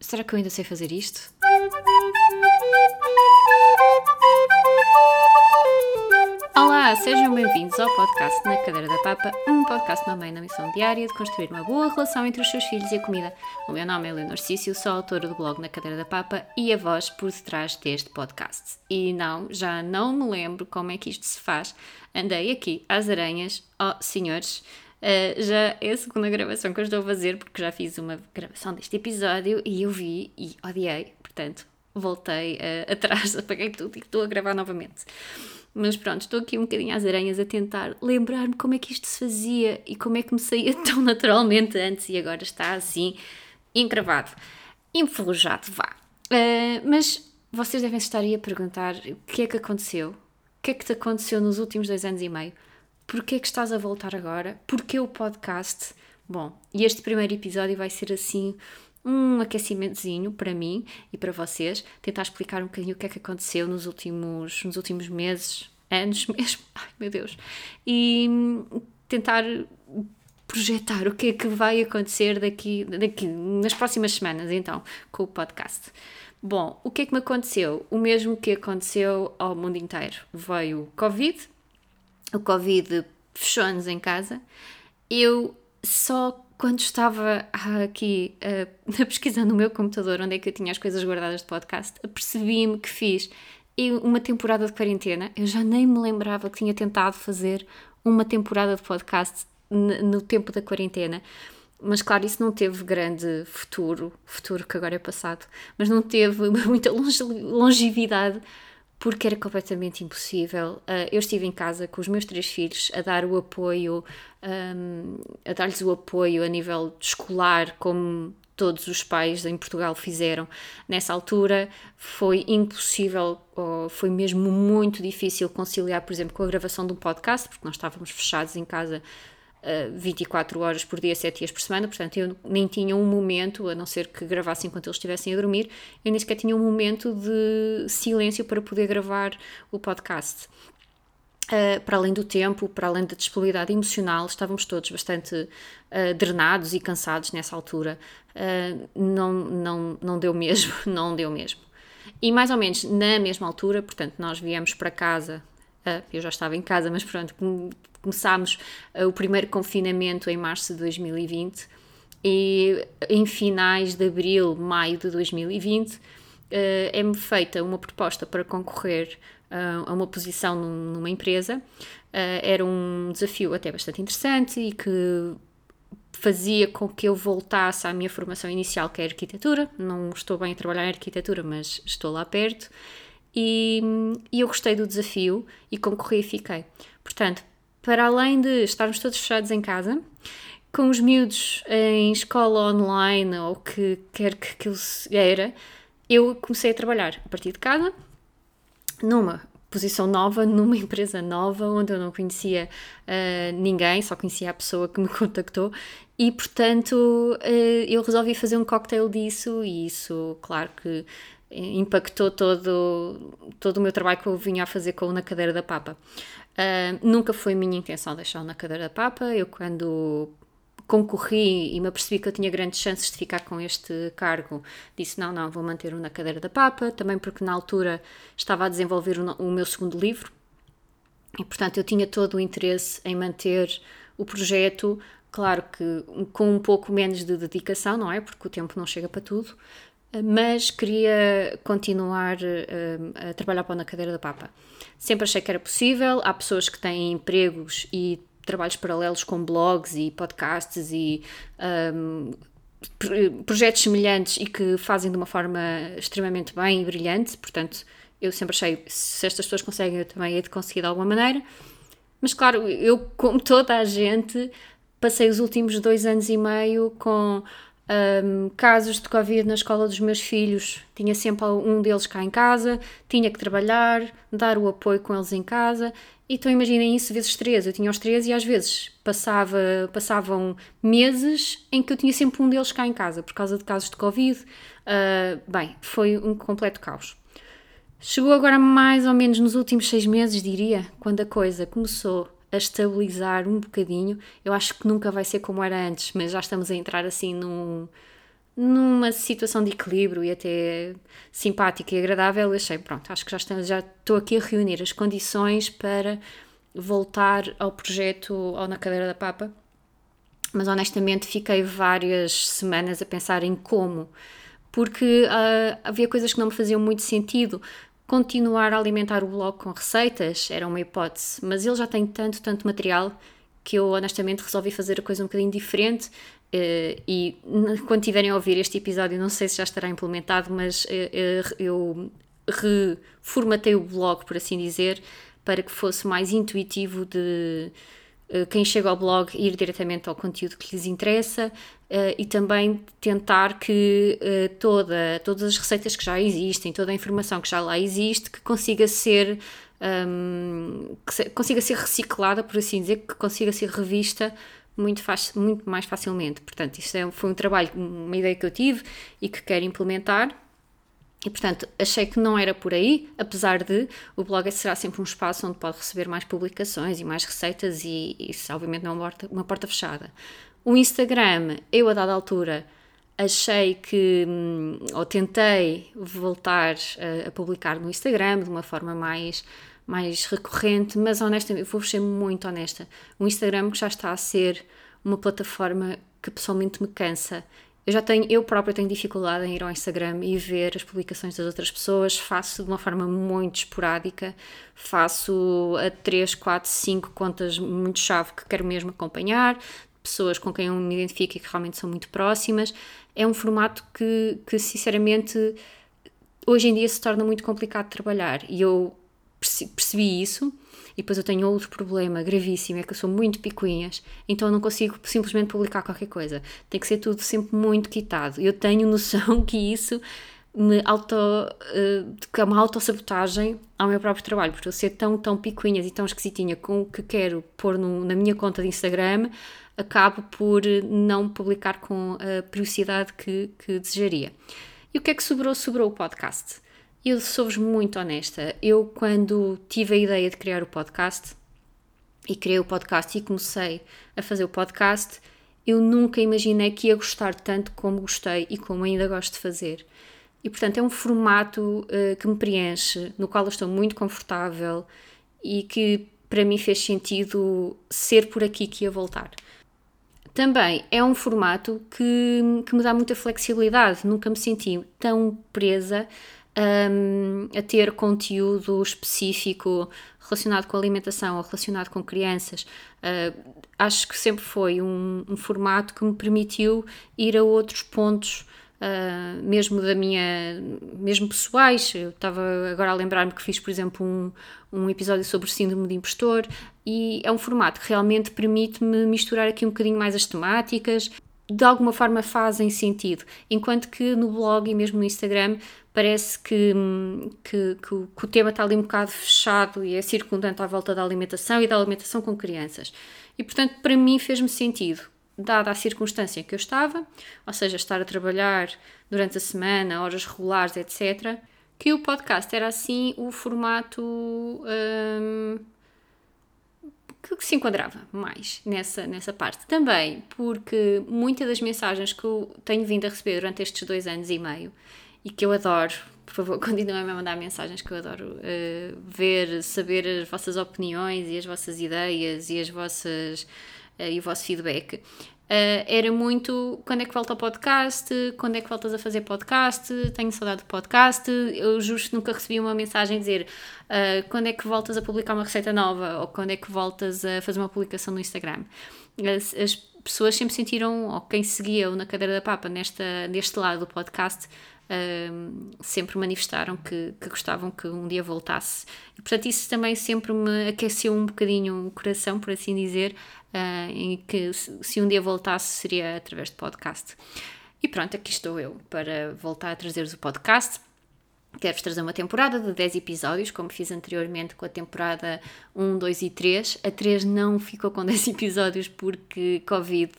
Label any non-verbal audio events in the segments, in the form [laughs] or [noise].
Será que eu ainda sei fazer isto? Olá, sejam bem-vindos ao podcast Na Cadeira da Papa, um podcast mamãe na missão diária de construir uma boa relação entre os seus filhos e a comida. O meu nome é Leonor Cício, sou autora do blog Na Cadeira da Papa e a voz por detrás deste podcast. E não, já não me lembro como é que isto se faz. Andei aqui às aranhas, oh senhores, Uh, já é a segunda gravação que eu estou a fazer, porque já fiz uma gravação deste episódio e eu vi e odiei, portanto, voltei uh, [laughs] atrás, apaguei tudo e estou a gravar novamente. Mas pronto, estou aqui um bocadinho às aranhas a tentar lembrar-me como é que isto se fazia e como é que me saía [laughs] tão naturalmente antes e agora está assim, encravado, enferrujado, vá. Uh, mas vocês devem estar aí a perguntar o que é que aconteceu? O que é que te aconteceu nos últimos dois anos e meio? Porquê é que estás a voltar agora? Porquê o podcast? Bom, e este primeiro episódio vai ser assim um aquecimentozinho para mim e para vocês, tentar explicar um bocadinho o que é que aconteceu nos últimos, nos últimos meses, anos [laughs] mesmo, ai meu Deus, e tentar projetar o que é que vai acontecer daqui, daqui nas próximas semanas, então, com o podcast. Bom, o que é que me aconteceu? O mesmo que aconteceu ao mundo inteiro. Veio o Covid, o Covid fechou-nos em casa. Eu só quando estava aqui uh, [laughs] a pesquisar no meu computador onde é que eu tinha as coisas guardadas de podcast, apercebi-me que fiz uma temporada de quarentena. Eu já nem me lembrava que tinha tentado fazer uma temporada de podcast no tempo da quarentena. Mas claro, isso não teve grande futuro, futuro que agora é passado, mas não teve [laughs] muita longevidade porque era completamente impossível. Uh, eu estive em casa com os meus três filhos a dar o apoio, um, a dar-lhes o apoio a nível escolar, como todos os pais em Portugal fizeram nessa altura. Foi impossível, foi mesmo muito difícil conciliar, por exemplo, com a gravação de um podcast, porque nós estávamos fechados em casa 24 horas por dia, 7 dias por semana, portanto eu nem tinha um momento, a não ser que gravasse enquanto eles estivessem a dormir, eu nem sequer tinha um momento de silêncio para poder gravar o podcast. Uh, para além do tempo, para além da disponibilidade emocional, estávamos todos bastante uh, drenados e cansados nessa altura. Uh, não, não, não deu mesmo, [laughs] não deu mesmo. E mais ou menos na mesma altura, portanto, nós viemos para casa, eu já estava em casa, mas pronto, começámos uh, o primeiro confinamento em março de 2020 e em finais de abril, maio de 2020, uh, é-me feita uma proposta para concorrer a uma posição num, numa empresa. era um desafio até bastante interessante e que fazia com que eu voltasse à minha formação inicial, que é arquitetura. Não estou bem a trabalhar em arquitetura, mas estou lá perto. E, e eu gostei do desafio e concorri e fiquei. Portanto, para além de estarmos todos fechados em casa, com os miúdos em escola online ou que quer que aquilo era, eu comecei a trabalhar a partir de casa, numa posição nova, [laughs] numa empresa nova, onde eu não conhecia uh, ninguém, só conhecia a pessoa que me [laughs] contactou, e portanto uh, eu resolvi fazer um cocktail disso, e isso, claro que impactou todo, todo o meu trabalho que eu vinha a fazer com o Na Cadeira da Papa. Uh, nunca foi minha intenção deixá-lo na cadeira da Papa. Eu, quando concorri e me apercebi que eu tinha grandes chances de ficar com este cargo, disse: não, não, vou manter-o na cadeira da Papa. Também porque na altura estava a desenvolver o meu segundo livro e, portanto, eu tinha todo o interesse em manter o projeto. Claro que com um pouco menos de dedicação, não é? Porque o tempo não chega para tudo, mas queria continuar uh, a trabalhar para na cadeira da Papa. Sempre achei que era possível, há pessoas que têm empregos e trabalhos paralelos com blogs e podcasts e um, projetos semelhantes e que fazem de uma forma extremamente bem e brilhante, portanto eu sempre achei se estas pessoas conseguem eu também hei de conseguir de alguma maneira, mas claro, eu como toda a gente passei os últimos dois anos e meio com um, casos de Covid na escola dos meus filhos, tinha sempre um deles cá em casa, tinha que trabalhar, dar o apoio com eles em casa. Então imaginem isso vezes três. Eu tinha os três e às vezes passava, passavam meses em que eu tinha sempre um deles cá em casa por causa de casos de Covid. Uh, bem, foi um completo caos. Chegou agora mais ou menos nos últimos seis meses, diria, quando a coisa começou a estabilizar um bocadinho. Eu acho que nunca vai ser como era antes, mas já estamos a entrar assim num, numa situação de equilíbrio e até simpática e agradável, eu achei, pronto, acho que já estou, já estou aqui a reunir as condições para voltar ao projeto ou na cadeira da Papa, mas honestamente fiquei várias semanas a pensar em como, porque uh, havia coisas que não me faziam muito sentido. Continuar a alimentar o blog com receitas era uma hipótese, mas ele já tem tanto, tanto material que eu honestamente resolvi fazer a coisa um bocadinho diferente. Uh, e quando tiverem a ouvir este episódio, não sei se já estará implementado, mas uh, eu reformatei o blog, por assim dizer, para que fosse mais intuitivo de quem chega ao blog ir diretamente ao conteúdo que lhes interessa e também tentar que toda, todas as receitas que já existem, toda a informação que já lá existe, que consiga ser um, que consiga ser reciclada, por assim dizer, que consiga ser revista muito, muito mais facilmente. Portanto, isto é, foi um trabalho, uma ideia que eu tive e que quero implementar. E portanto, achei que não era por aí, apesar de o blog será sempre um espaço onde pode receber mais publicações e mais receitas, e isso obviamente não é uma porta, uma porta fechada. O Instagram, eu a dada altura achei que, hum, ou tentei voltar a, a publicar no Instagram de uma forma mais mais recorrente, mas honestamente, vou ser muito honesta, o Instagram que já está a ser uma plataforma que pessoalmente me cansa. Eu já tenho, eu própria tenho dificuldade em ir ao Instagram e ver as publicações das outras pessoas, faço de uma forma muito esporádica, faço a 3, 4, 5 contas muito chave que quero mesmo acompanhar, pessoas com quem eu me identifico e que realmente são muito próximas. É um formato que, que sinceramente hoje em dia se torna muito complicado trabalhar e eu percebi isso e depois eu tenho outro problema gravíssimo, é que eu sou muito picuinhas, então eu não consigo simplesmente publicar qualquer coisa. Tem que ser tudo sempre muito quitado. Eu tenho [laughs] noção que isso me auto, uh, que é uma autossabotagem ao meu próprio trabalho, porque eu ser tão, tão picuinhas e tão esquisitinha com o que quero pôr no, na minha conta de Instagram, acabo por não publicar com a periodicidade que, que desejaria. E o que é que sobrou? Sobrou o podcast. Eu sou-vos muito honesta. Eu, quando tive a ideia de criar o podcast, e criei o podcast e comecei a fazer o podcast, eu nunca imaginei que ia gostar tanto como gostei e como ainda gosto de fazer. E portanto é um formato uh, que me preenche, no qual eu estou muito confortável e que para mim fez sentido ser por aqui que ia voltar. Também é um formato que, que me dá muita flexibilidade, nunca me senti tão presa um, a ter conteúdo específico relacionado com alimentação ou relacionado com crianças. Uh, acho que sempre foi um, um, formato que me permitiu ir a outros pontos. Uh, mesmo da minha, mesmo pessoais, eu estava agora a lembrar-me que fiz, por exemplo, um, um episódio sobre síndrome de impostor e é um formato que realmente permite-me misturar aqui um bocadinho mais as temáticas, de alguma forma fazem sentido, enquanto que no blog e mesmo no Instagram parece que, que, que, o, que, o, tema está ali um bocado fechado e é circundante à volta da alimentação e da alimentação com crianças. E portanto, para mim fez-me sentido, dada a circunstância em que eu estava, ou seja, estar a trabalhar durante a semana, horas regulares, etc., que o podcast era assim o formato hum, que se enquadrava mais nessa, nessa parte. Também porque muitas das mensagens que eu tenho vindo a receber durante estes dois anos e meio e que eu adoro. Por favor, [laughs] continuem a mandar mensagens que eu adoro uh, ver, saber as vossas opiniões e as vossas ideias e as vossas e o vosso feedback. Uh, era muito quando é que volta ao podcast, quando é que voltas a fazer podcast, tenho saudade do podcast. Eu justo nunca recebi uma mensagem dizer uh, quando é que voltas a publicar uma receita nova ou quando é que voltas a fazer uma publicação no Instagram. As, as pessoas sempre sentiram, ou quem seguia na cadeira da papa nesta, neste lado do podcast, sempre manifestaram que, que, gostavam que um dia voltasse. E, portanto, isso também sempre me aqueceu um bocadinho o coração, por assim dizer, uh, em que se, se um dia voltasse seria através de podcast. E pronto, aqui estou eu para voltar a trazer-vos o podcast. Quero-vos trazer uma temporada de 10 episódios, como fiz anteriormente com a temporada 1, 2 e 3. A 3 não ficou com [laughs] 10 episódios porque Covid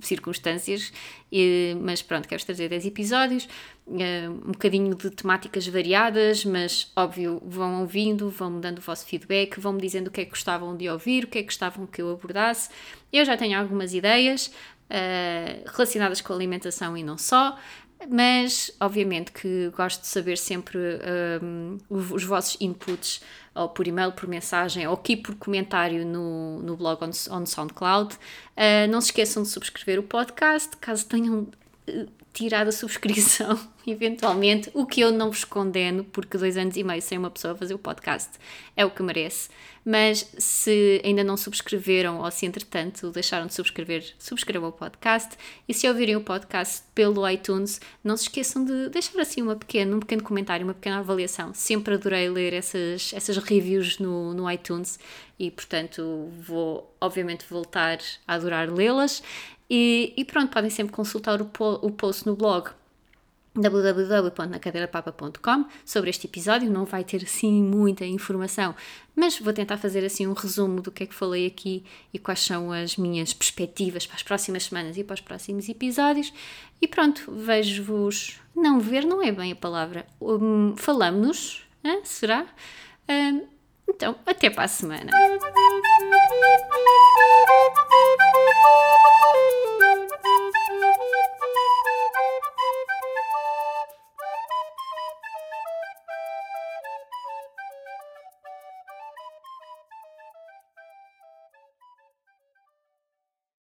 circunstâncias, mas pronto, quero-vos trazer 10 episódios, eh, um bocadinho de temáticas variadas, mas óbvio, vão ouvindo, vão me dando o vosso feedback, vão me dizendo o que é que gostavam de ouvir, o que é que gostavam que eu abordasse. Eu já tenho algumas ideias, uh, relacionadas com a alimentação e não só. Mas, obviamente, que gosto de saber sempre um, os vossos inputs, ou por e-mail, por mensagem, ou aqui por comentário no, no blog on, on SoundCloud. Uh, não se esqueçam de subscrever o podcast, caso tenham tirar a subscrição, [laughs] eventualmente, o que eu não vos condeno, porque dois anos e meio sem uma pessoa fazer o podcast é o que merece. Mas se ainda não subscreveram ou se entretanto deixaram de subscrever, subscrevam o podcast. E se ouvirem o podcast pelo iTunes, não se esqueçam de deixar assim uma pequena, um pequeno comentário, uma pequena avaliação. Sempre adorei ler essas, essas reviews no, no iTunes e, portanto, vou obviamente voltar a adorar lê-las. E, e, pronto, podem sempre consultar o, po o post no blog www.nacadeirapapa.com sobre este episódio, não vai ter assim muita informação, mas vou tentar fazer assim um resumo do que é que falei aqui e quais são as minhas perspectivas para as próximas semanas e para os próximos episódios. E pronto, vejo-vos. Não, ver não é bem a palavra. Um, Falamos-nos, será? Um, então, até para a semana. You.